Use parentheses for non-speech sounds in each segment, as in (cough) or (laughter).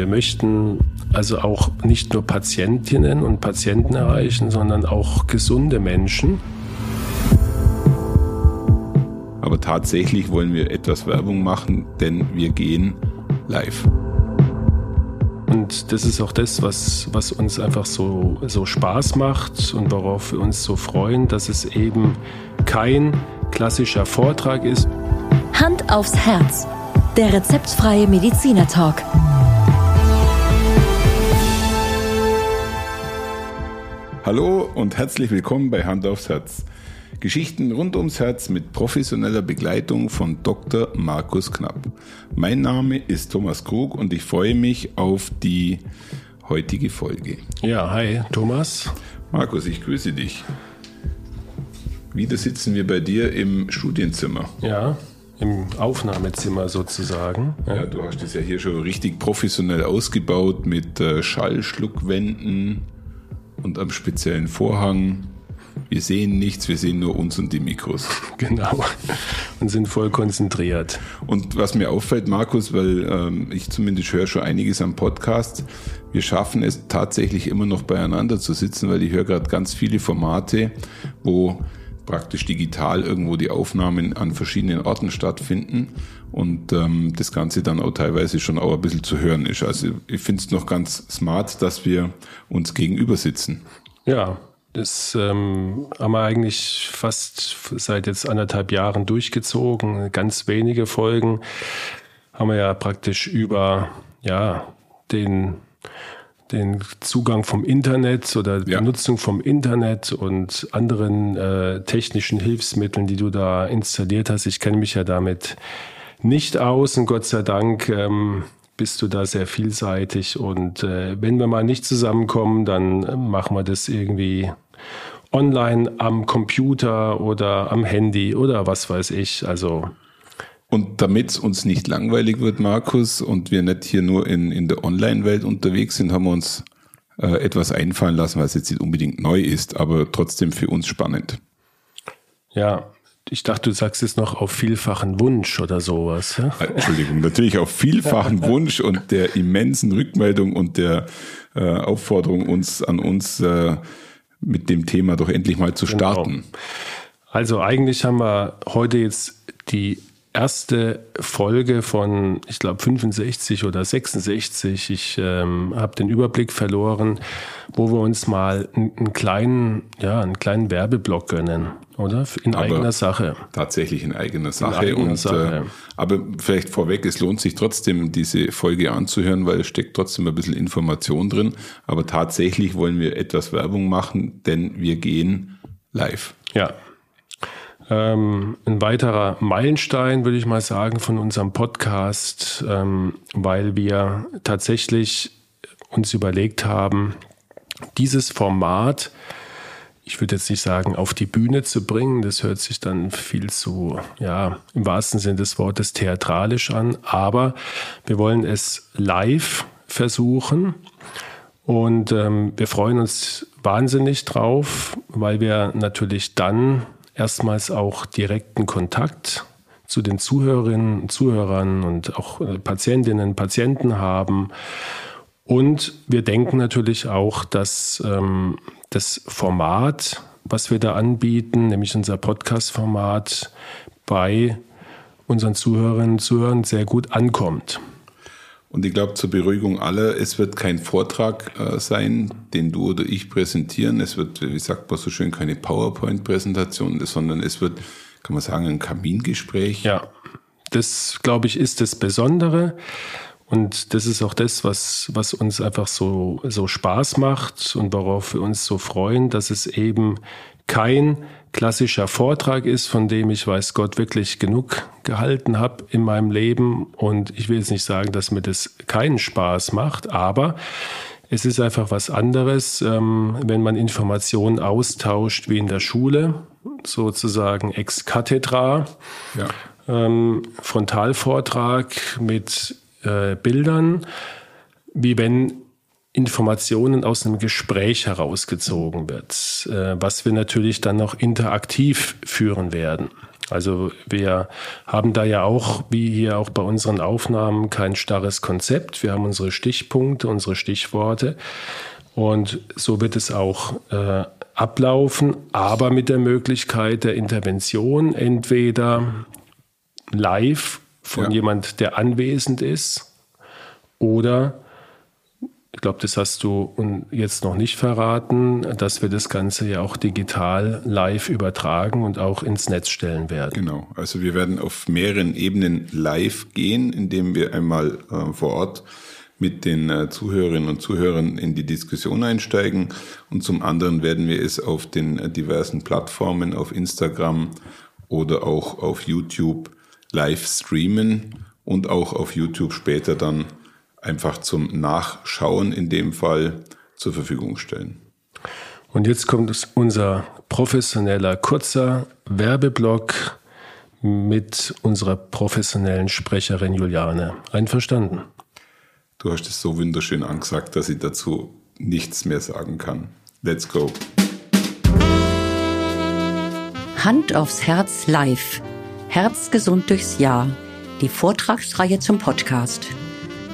Wir möchten also auch nicht nur Patientinnen und Patienten erreichen, sondern auch gesunde Menschen. Aber tatsächlich wollen wir etwas Werbung machen, denn wir gehen live. Und das ist auch das, was, was uns einfach so, so Spaß macht und worauf wir uns so freuen, dass es eben kein klassischer Vortrag ist. Hand aufs Herz. Der rezeptfreie Mediziner Hallo und herzlich willkommen bei Hand aufs Herz. Geschichten rund ums Herz mit professioneller Begleitung von Dr. Markus Knapp. Mein Name ist Thomas Krug und ich freue mich auf die heutige Folge. Ja, hi Thomas. Markus, ich grüße dich. Wieder sitzen wir bei dir im Studienzimmer. Ja, im Aufnahmezimmer sozusagen. Ja, du hast es ja hier schon richtig professionell ausgebaut mit äh, Schallschluckwänden und am speziellen Vorhang. Wir sehen nichts, wir sehen nur uns und die Mikros. Genau. Und sind voll konzentriert. Und was mir auffällt, Markus, weil ähm, ich zumindest höre schon einiges am Podcast, wir schaffen es tatsächlich immer noch beieinander zu sitzen, weil ich höre gerade ganz viele Formate, wo praktisch digital irgendwo die Aufnahmen an verschiedenen Orten stattfinden und ähm, das Ganze dann auch teilweise schon auch ein bisschen zu hören ist. Also ich finde es noch ganz smart, dass wir uns gegenüber sitzen. Ja, das ähm, haben wir eigentlich fast seit jetzt anderthalb Jahren durchgezogen. Ganz wenige Folgen haben wir ja praktisch über ja, den den Zugang vom Internet oder die ja. Nutzung vom Internet und anderen äh, technischen Hilfsmitteln, die du da installiert hast. Ich kenne mich ja damit nicht aus und Gott sei Dank ähm, bist du da sehr vielseitig. Und äh, wenn wir mal nicht zusammenkommen, dann machen wir das irgendwie online am Computer oder am Handy oder was weiß ich. Also und damit es uns nicht langweilig wird, Markus, und wir nicht hier nur in, in der Online-Welt unterwegs sind, haben wir uns äh, etwas einfallen lassen, was jetzt nicht unbedingt neu ist, aber trotzdem für uns spannend. Ja, ich dachte, du sagst jetzt noch auf vielfachen Wunsch oder sowas. Ja? Äh, Entschuldigung, natürlich auf vielfachen (laughs) Wunsch und der immensen Rückmeldung und der äh, Aufforderung uns an uns äh, mit dem Thema doch endlich mal zu genau. starten. Genau. Also eigentlich haben wir heute jetzt die erste Folge von, ich glaube, 65 oder 66. Ich ähm, habe den Überblick verloren, wo wir uns mal einen, kleinen, ja, einen kleinen Werbeblock gönnen, oder? In aber eigener Sache. Tatsächlich in eigener Sache. In eigener und, Sache. Äh, aber vielleicht vorweg, es lohnt sich trotzdem, diese Folge anzuhören, weil es steckt trotzdem ein bisschen Information drin. Aber tatsächlich wollen wir etwas Werbung machen, denn wir gehen live. Ja, ähm, ein weiterer Meilenstein, würde ich mal sagen, von unserem Podcast, ähm, weil wir tatsächlich uns überlegt haben, dieses Format, ich würde jetzt nicht sagen, auf die Bühne zu bringen. Das hört sich dann viel zu, ja, im wahrsten Sinne des Wortes theatralisch an. Aber wir wollen es live versuchen. Und ähm, wir freuen uns wahnsinnig drauf, weil wir natürlich dann erstmals auch direkten Kontakt zu den Zuhörerinnen Zuhörern und auch äh, Patientinnen und Patienten haben. Und wir denken natürlich auch, dass ähm, das Format, was wir da anbieten, nämlich unser Podcast-Format, bei unseren Zuhörerinnen und Zuhörern sehr gut ankommt. Und ich glaube, zur Beruhigung aller, es wird kein Vortrag äh, sein, den du oder ich präsentieren. Es wird, wie sagt man so schön, keine PowerPoint-Präsentation, sondern es wird, kann man sagen, ein Kamingespräch. Ja, das, glaube ich, ist das Besondere. Und das ist auch das, was, was uns einfach so, so Spaß macht und worauf wir uns so freuen, dass es eben kein klassischer Vortrag ist, von dem ich weiß Gott wirklich genug gehalten habe in meinem Leben. Und ich will jetzt nicht sagen, dass mir das keinen Spaß macht, aber es ist einfach was anderes, ähm, wenn man Informationen austauscht wie in der Schule, sozusagen ex cathedra, ja. ähm, Frontalvortrag mit äh, Bildern, wie wenn Informationen aus einem Gespräch herausgezogen wird, äh, was wir natürlich dann noch interaktiv führen werden. Also wir haben da ja auch, wie hier auch bei unseren Aufnahmen, kein starres Konzept. Wir haben unsere Stichpunkte, unsere Stichworte. Und so wird es auch äh, ablaufen, aber mit der Möglichkeit der Intervention, entweder live von ja. jemand, der anwesend ist, oder ich glaube, das hast du jetzt noch nicht verraten, dass wir das Ganze ja auch digital live übertragen und auch ins Netz stellen werden. Genau, also wir werden auf mehreren Ebenen live gehen, indem wir einmal äh, vor Ort mit den äh, Zuhörerinnen und Zuhörern in die Diskussion einsteigen und zum anderen werden wir es auf den äh, diversen Plattformen, auf Instagram oder auch auf YouTube live streamen und auch auf YouTube später dann einfach zum Nachschauen in dem Fall zur Verfügung stellen. Und jetzt kommt unser professioneller kurzer Werbeblock mit unserer professionellen Sprecherin Juliane. Einverstanden? Du hast es so wunderschön angesagt, dass ich dazu nichts mehr sagen kann. Let's go. Hand aufs Herz live. Herzgesund durchs Jahr. Die Vortragsreihe zum Podcast.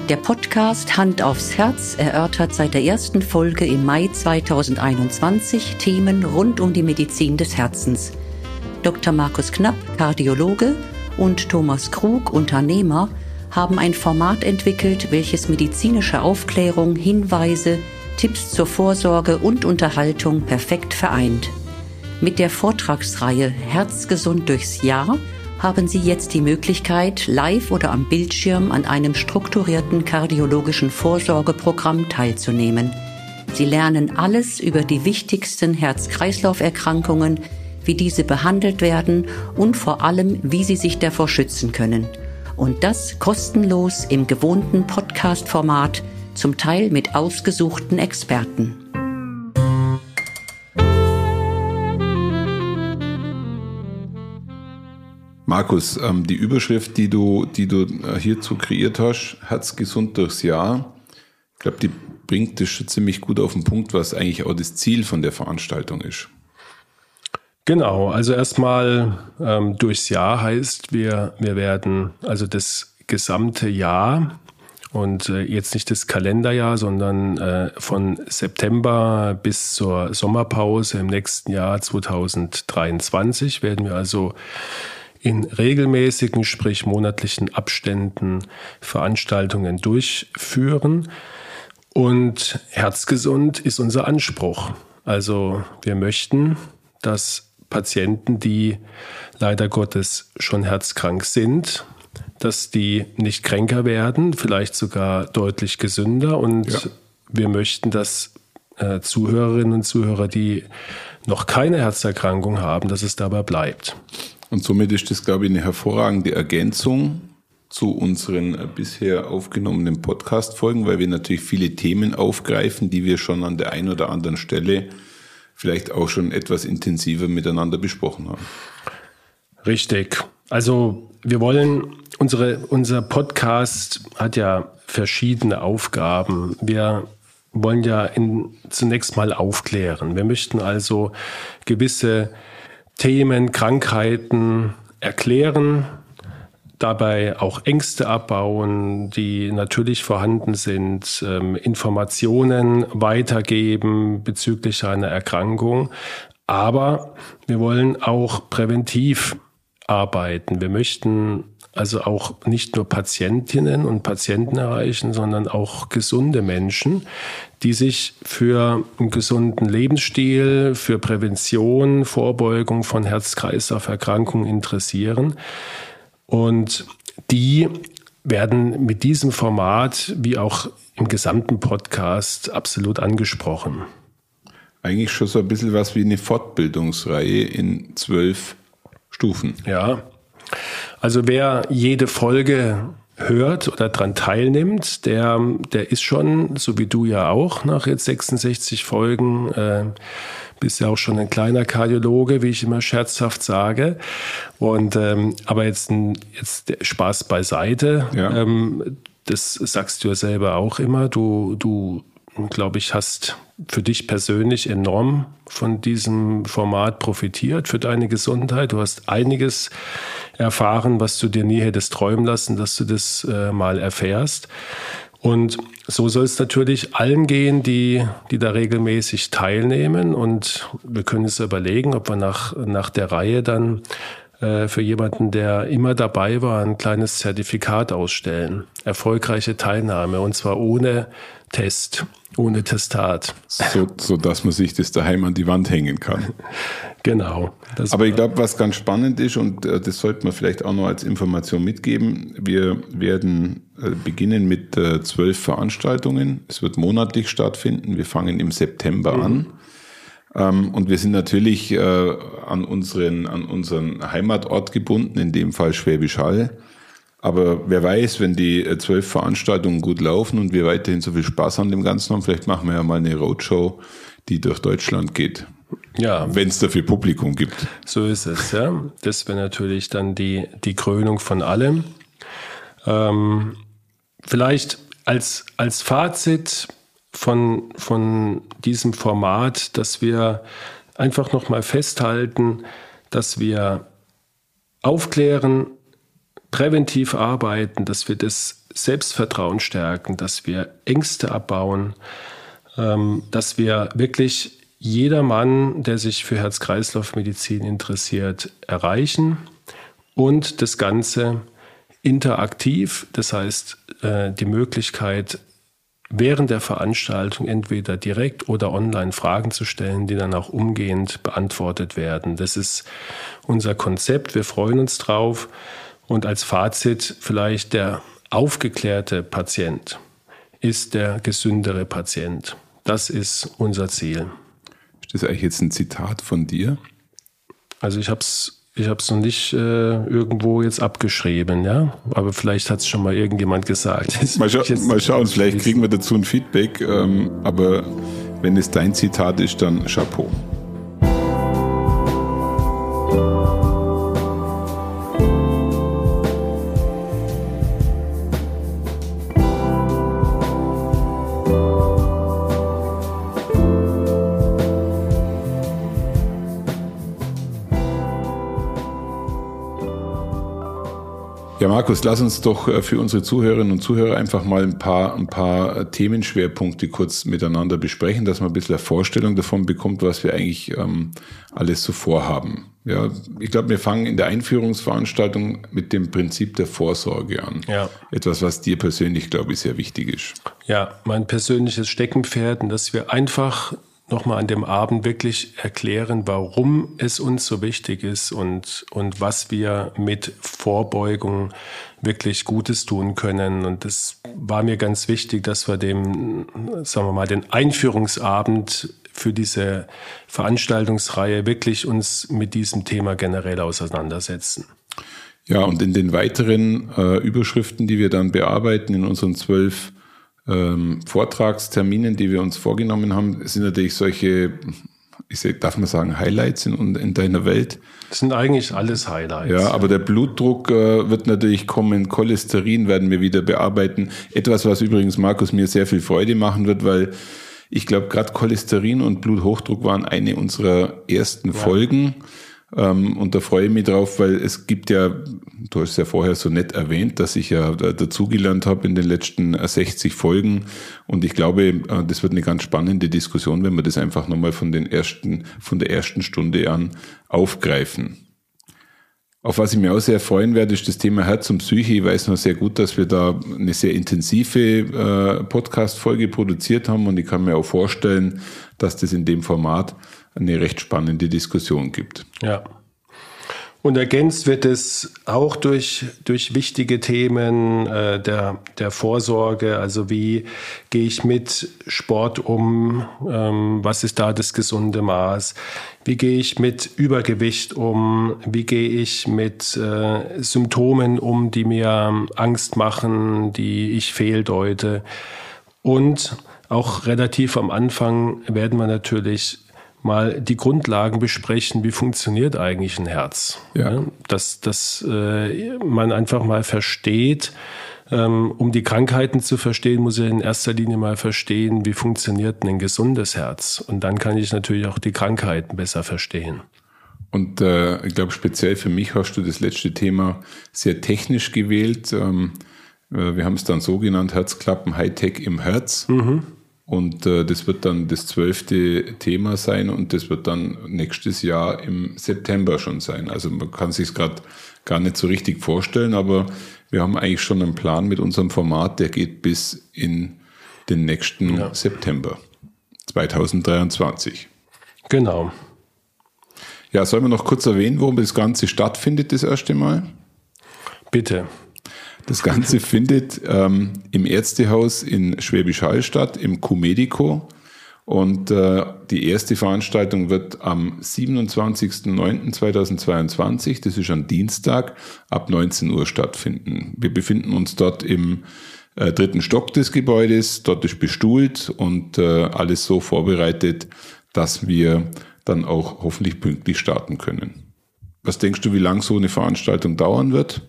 Der Podcast Hand aufs Herz erörtert seit der ersten Folge im Mai 2021 Themen rund um die Medizin des Herzens. Dr. Markus Knapp, Kardiologe, und Thomas Krug, Unternehmer, haben ein Format entwickelt, welches medizinische Aufklärung, Hinweise, Tipps zur Vorsorge und Unterhaltung perfekt vereint. Mit der Vortragsreihe Herzgesund durchs Jahr haben Sie jetzt die Möglichkeit, live oder am Bildschirm an einem strukturierten kardiologischen Vorsorgeprogramm teilzunehmen. Sie lernen alles über die wichtigsten Herz-Kreislauf-Erkrankungen, wie diese behandelt werden und vor allem, wie Sie sich davor schützen können. Und das kostenlos im gewohnten Podcast-Format, zum Teil mit ausgesuchten Experten. Markus, ähm, die Überschrift, die du, die du äh, hierzu kreiert hast, Herzgesund durchs Jahr, ich glaube, die bringt das schon ziemlich gut auf den Punkt, was eigentlich auch das Ziel von der Veranstaltung ist. Genau, also erstmal ähm, durchs Jahr heißt, wir, wir werden also das gesamte Jahr und äh, jetzt nicht das Kalenderjahr, sondern äh, von September bis zur Sommerpause im nächsten Jahr 2023 werden wir also in regelmäßigen, sprich monatlichen Abständen Veranstaltungen durchführen. Und herzgesund ist unser Anspruch. Also wir möchten, dass Patienten, die leider Gottes schon herzkrank sind, dass die nicht kränker werden, vielleicht sogar deutlich gesünder. Und ja. wir möchten, dass äh, Zuhörerinnen und Zuhörer, die noch keine Herzerkrankung haben, dass es dabei bleibt. Und somit ist das, glaube ich, eine hervorragende Ergänzung zu unseren bisher aufgenommenen Podcast-Folgen, weil wir natürlich viele Themen aufgreifen, die wir schon an der einen oder anderen Stelle vielleicht auch schon etwas intensiver miteinander besprochen haben. Richtig. Also wir wollen, unsere, unser Podcast hat ja verschiedene Aufgaben. Wir wollen ja in, zunächst mal aufklären. Wir möchten also gewisse Themen, Krankheiten erklären, dabei auch Ängste abbauen, die natürlich vorhanden sind, ähm, Informationen weitergeben bezüglich einer Erkrankung. Aber wir wollen auch präventiv arbeiten. Wir möchten also auch nicht nur Patientinnen und Patienten erreichen, sondern auch gesunde Menschen, die sich für einen gesunden Lebensstil, für Prävention, Vorbeugung von Herz-Kreislauf-Erkrankungen interessieren. Und die werden mit diesem Format wie auch im gesamten Podcast absolut angesprochen. Eigentlich schon so ein bisschen was wie eine Fortbildungsreihe in zwölf Stufen. Ja, also wer jede Folge hört oder daran teilnimmt, der, der ist schon, so wie du ja auch, nach jetzt 66 Folgen, äh, bist ja auch schon ein kleiner Kardiologe, wie ich immer scherzhaft sage. Und ähm, aber jetzt, jetzt Spaß beiseite. Ja. Ähm, das sagst du ja selber auch immer. Du, du glaube ich, hast für dich persönlich enorm von diesem Format profitiert, für deine Gesundheit. Du hast einiges erfahren, was du dir nie hättest träumen lassen, dass du das äh, mal erfährst. Und so soll es natürlich allen gehen, die, die da regelmäßig teilnehmen. Und wir können uns überlegen, ob wir nach, nach der Reihe dann äh, für jemanden, der immer dabei war, ein kleines Zertifikat ausstellen. Erfolgreiche Teilnahme und zwar ohne Test, ohne Testat. So, so dass man sich das daheim an die Wand hängen kann. Genau. Aber ich glaube, was ganz spannend ist, und äh, das sollte man vielleicht auch noch als Information mitgeben, wir werden äh, beginnen mit äh, zwölf Veranstaltungen. Es wird monatlich stattfinden. Wir fangen im September mhm. an. Ähm, und wir sind natürlich äh, an, unseren, an unseren Heimatort gebunden, in dem Fall Schwäbisch Hall. Aber wer weiß, wenn die äh, zwölf Veranstaltungen gut laufen und wir weiterhin so viel Spaß an dem Ganzen haben, vielleicht machen wir ja mal eine Roadshow, die durch Deutschland geht. Ja. Wenn es dafür Publikum gibt. So ist es, ja. Das wäre natürlich dann die, die Krönung von allem. Ähm, vielleicht als, als Fazit von, von diesem Format, dass wir einfach nochmal festhalten, dass wir aufklären, präventiv arbeiten, dass wir das Selbstvertrauen stärken, dass wir Ängste abbauen, ähm, dass wir wirklich jedermann, der sich für Herz-Kreislauf-Medizin interessiert, erreichen und das Ganze interaktiv, das heißt äh, die Möglichkeit, während der Veranstaltung entweder direkt oder online Fragen zu stellen, die dann auch umgehend beantwortet werden. Das ist unser Konzept. Wir freuen uns drauf. Und als Fazit vielleicht der aufgeklärte Patient ist der gesündere Patient. Das ist unser Ziel. Ist das eigentlich jetzt ein Zitat von dir? Also ich habe es ich habe es noch nicht äh, irgendwo jetzt abgeschrieben, ja. Aber vielleicht hat es schon mal irgendjemand gesagt. Mal, scha mal, schauen, vielleicht kriegen wir dazu ein Feedback. Ähm, aber wenn es dein Zitat ist, dann Chapeau. Markus, lass uns doch äh, für unsere Zuhörerinnen und Zuhörer einfach mal ein paar, ein paar äh, Themenschwerpunkte kurz miteinander besprechen, dass man ein bisschen eine Vorstellung davon bekommt, was wir eigentlich ähm, alles so vorhaben. Ja, ich glaube, wir fangen in der Einführungsveranstaltung mit dem Prinzip der Vorsorge an. Ja. Etwas, was dir persönlich, glaube ich, sehr wichtig ist. Ja, mein persönliches Steckenpferd, dass wir einfach nochmal an dem Abend wirklich erklären, warum es uns so wichtig ist und, und was wir mit Vorbeugung wirklich Gutes tun können. Und das war mir ganz wichtig, dass wir dem, sagen wir mal, den Einführungsabend für diese Veranstaltungsreihe wirklich uns mit diesem Thema generell auseinandersetzen. Ja, und in den weiteren äh, Überschriften, die wir dann bearbeiten in unseren zwölf ähm, Vortragsterminen, die wir uns vorgenommen haben, sind natürlich solche, ich sag, darf man sagen, Highlights in, in deiner Welt. Das sind eigentlich alles Highlights. Ja, aber der Blutdruck äh, wird natürlich kommen, Cholesterin werden wir wieder bearbeiten. Etwas, was übrigens Markus mir sehr viel Freude machen wird, weil ich glaube, gerade Cholesterin und Bluthochdruck waren eine unserer ersten ja. Folgen. Ähm, und da freue ich mich drauf, weil es gibt ja, du hast ja vorher so nett erwähnt, dass ich ja dazugelernt habe in den letzten 60 Folgen. Und ich glaube, äh, das wird eine ganz spannende Diskussion, wenn wir das einfach nochmal von den ersten, von der ersten Stunde an aufgreifen. Auf was ich mir auch sehr freuen werde, ist das Thema Herz und Psyche. Ich weiß noch sehr gut, dass wir da eine sehr intensive äh, Podcast-Folge produziert haben und ich kann mir auch vorstellen, dass das in dem Format eine recht spannende Diskussion gibt. Ja. Und ergänzt wird es auch durch, durch wichtige Themen äh, der, der Vorsorge. Also wie gehe ich mit Sport um? Ähm, was ist da das gesunde Maß? Wie gehe ich mit Übergewicht um? Wie gehe ich mit äh, Symptomen um, die mir Angst machen, die ich fehldeute? Und auch relativ am Anfang werden wir natürlich mal die Grundlagen besprechen, wie funktioniert eigentlich ein Herz. Ja. Dass, dass äh, man einfach mal versteht, Ähm, um die Krankheiten zu verstehen, muss ich in erster Linie mal verstehen, wie funktioniert ein gesundes Herz. Und dann kann ich natürlich auch die Krankheiten besser verstehen. Und äh, ich glaube, speziell für mich hast du das letzte Thema sehr technisch gewählt. Ähm, äh, wir haben es dann so genannt, Herzklappen Hightech im Herz. Mhm. Und äh, das wird dann das zwölfte Thema sein und das wird dann nächstes Jahr im September schon sein. Also man kann sich gerade gar nicht so richtig vorstellen, aber wir haben eigentlich schon einen Plan mit unserem Format, der geht bis in den nächsten ja. September 2023. Genau. Ja, sollen wir noch kurz erwähnen, wo das Ganze stattfindet, das erste Mal? Bitte. Das Ganze findet ähm, im Ärztehaus in Schwäbisch Hall statt, im Q-Medico. Und äh, die erste Veranstaltung wird am 27.09.2022, das ist ein Dienstag, ab 19 Uhr stattfinden. Wir befinden uns dort im äh, dritten Stock des Gebäudes. Dort ist bestuhlt und äh, alles so vorbereitet, dass wir dann auch hoffentlich pünktlich starten können. Was denkst du, wie lang so eine Veranstaltung dauern wird?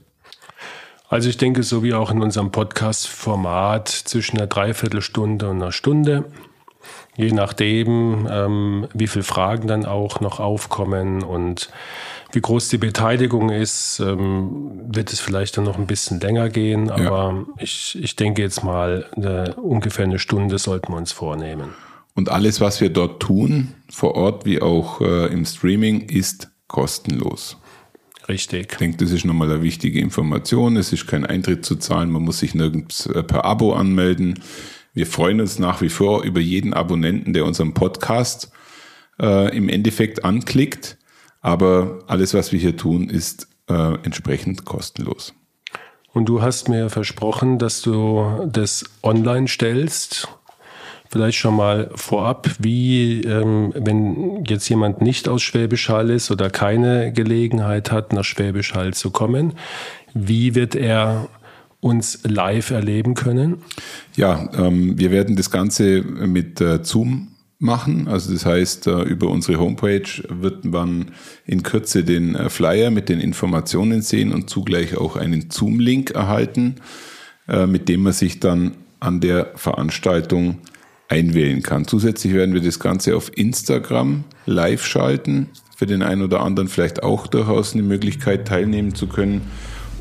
Also ich denke, so wie auch in unserem Podcast-Format zwischen einer Dreiviertelstunde und einer Stunde. Je nachdem, ähm, wie viele Fragen dann auch noch aufkommen und wie groß die Beteiligung ist, ähm, wird es vielleicht dann noch ein bisschen länger gehen. Aber ja. ich, ich denke jetzt mal, eine, ungefähr eine Stunde sollten wir uns vornehmen. Und alles, was wir dort tun, vor Ort wie auch äh, im Streaming, ist kostenlos. Richtig. Ich denke, das ist nochmal eine wichtige Information. Es ist kein Eintritt zu zahlen, man muss sich nirgends äh, per Abo anmelden. Wir freuen uns nach wie vor über jeden Abonnenten, der unseren Podcast äh, im Endeffekt anklickt. Aber alles, was wir hier tun, ist äh, entsprechend kostenlos. Und du hast mir versprochen, dass du das online stellst Vielleicht schon mal vorab, wie, ähm, wenn jetzt jemand nicht aus Schwäbisch Hall ist oder keine Gelegenheit hat, nach Schwäbisch Hall zu kommen, wie wird er uns live erleben können? Ja, ähm, wir werden das Ganze mit äh, Zoom machen. Also das heißt, äh, über unsere Homepage wird man in Kürze den äh, Flyer mit den Informationen sehen und zugleich auch einen Zoom-Link erhalten, äh, mit dem man sich dann an der Veranstaltung einwählen kann. Zusätzlich werden wir das Ganze auf Instagram live schalten. Für den einen oder anderen vielleicht auch durchaus eine Möglichkeit teilnehmen zu können.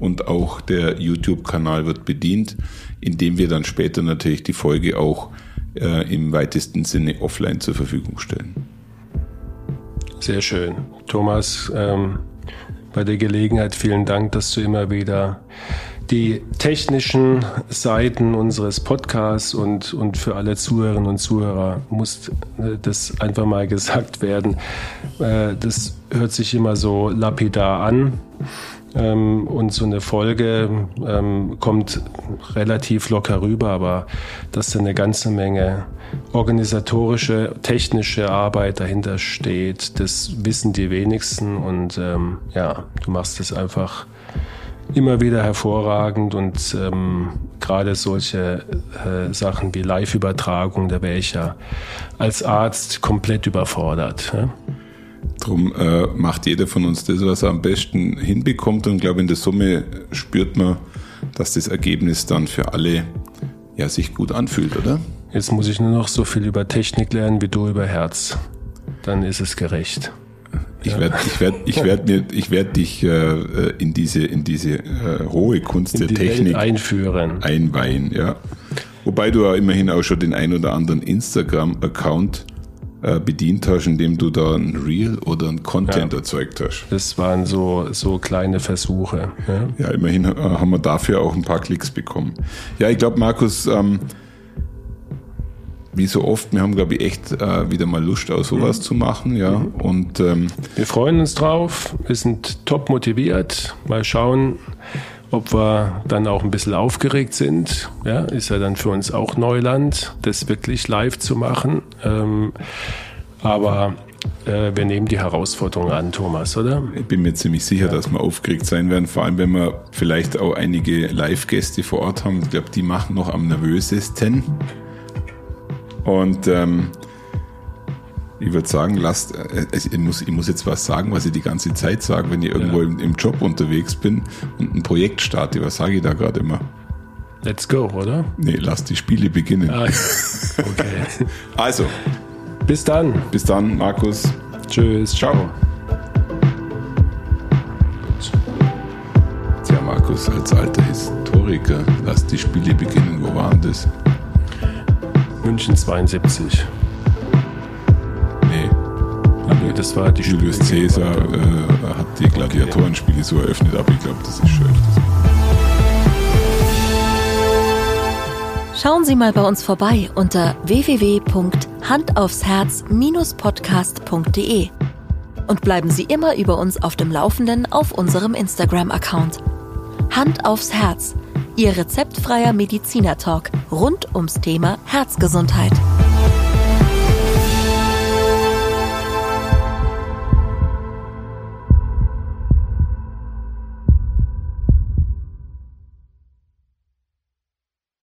Und auch der YouTube-Kanal wird bedient, indem wir dann später natürlich die Folge auch äh, im weitesten Sinne offline zur Verfügung stellen. Sehr schön. Thomas, ähm, bei der Gelegenheit vielen Dank, dass du immer wieder die technischen Seiten unseres Podcasts und, und für alle Zuhörerinnen und Zuhörer muss äh, das einfach mal gesagt werden. Äh, das hört sich immer so lapidar an. Ähm, und so eine Folge ähm, kommt relativ locker rüber, aber dass da eine ganze Menge organisatorische, technische Arbeit dahinter steht, das wissen die wenigsten. Und ähm, ja, du machst es einfach immer wieder hervorragend und ähm, gerade solche äh, Sachen wie Live-Übertragung, da wäre ich ja als Arzt komplett überfordert. Ja? Drum äh, macht jeder von uns das, was er am besten hinbekommt und ich glaube in der Summe spürt man, dass das Ergebnis dann für alle ja, sich gut anfühlt, oder? Jetzt muss ich nur noch so viel über Technik lernen wie du über Herz. Dann ist es gerecht. Ich werde ich werd, ich werd mir, ich werd dich äh, in diese, in diese äh, hohe Kunst in der Technik Welt einführen. Einweihen, ja. Wobei du ja immerhin auch schon den ein oder anderen Instagram-Account äh, bedient hast, indem du da ein Reel oder ein Content ja. erzeugt hast. Das waren so, so kleine Versuche. Ja, ja immerhin äh, haben wir dafür auch ein paar Klicks bekommen. Ja, ich glaube, Markus, ähm, wie so oft, wir haben, glaube ich, echt äh, wieder mal Lust, auch sowas mhm. zu machen. Ja. Mhm. Und ähm, wir freuen uns drauf, wir sind top motiviert. Mal schauen, ob wir dann auch ein bisschen aufgeregt sind. Ja, ist ja dann für uns auch Neuland, das wirklich live zu machen. Ähm, aber äh, wir nehmen die Herausforderung an, Thomas, oder? Ich bin mir ziemlich sicher, ja. dass wir aufgeregt sein werden, vor allem wenn wir vielleicht auch einige Live-Gäste vor Ort haben. Ich glaube, die machen noch am nervösesten. Und ähm, ich würde sagen, lasst, äh, ich, muss, ich muss jetzt was sagen, was ich die ganze Zeit sage, wenn ich irgendwo ja. im, im, Job unterwegs bin und ein Projekt starte. Was sage ich da gerade immer? Let's go, oder? Nee, lass die Spiele beginnen. Ah, okay. (laughs) Also, Bis dann. bis dann, Markus. Tschüss. Ciao. Tja, Markus, als alter Historiker, lass die Spiele beginnen. Wo waren das? München 72. Nee. Nee, das war die Julius Spiele- Caesar äh, hat die Gladiatorenspiele so eröffnet, aber ich glaube, das ist schlecht. Schauen Sie mal bei uns vorbei unter www.handaufsherz-podcast.de und bleiben Sie immer über uns auf dem Laufenden auf unserem Instagram-Account. Hand aufs Herz, Ihr rezeptfreier Mediziner-Talk rund ums Thema Herzgesundheit.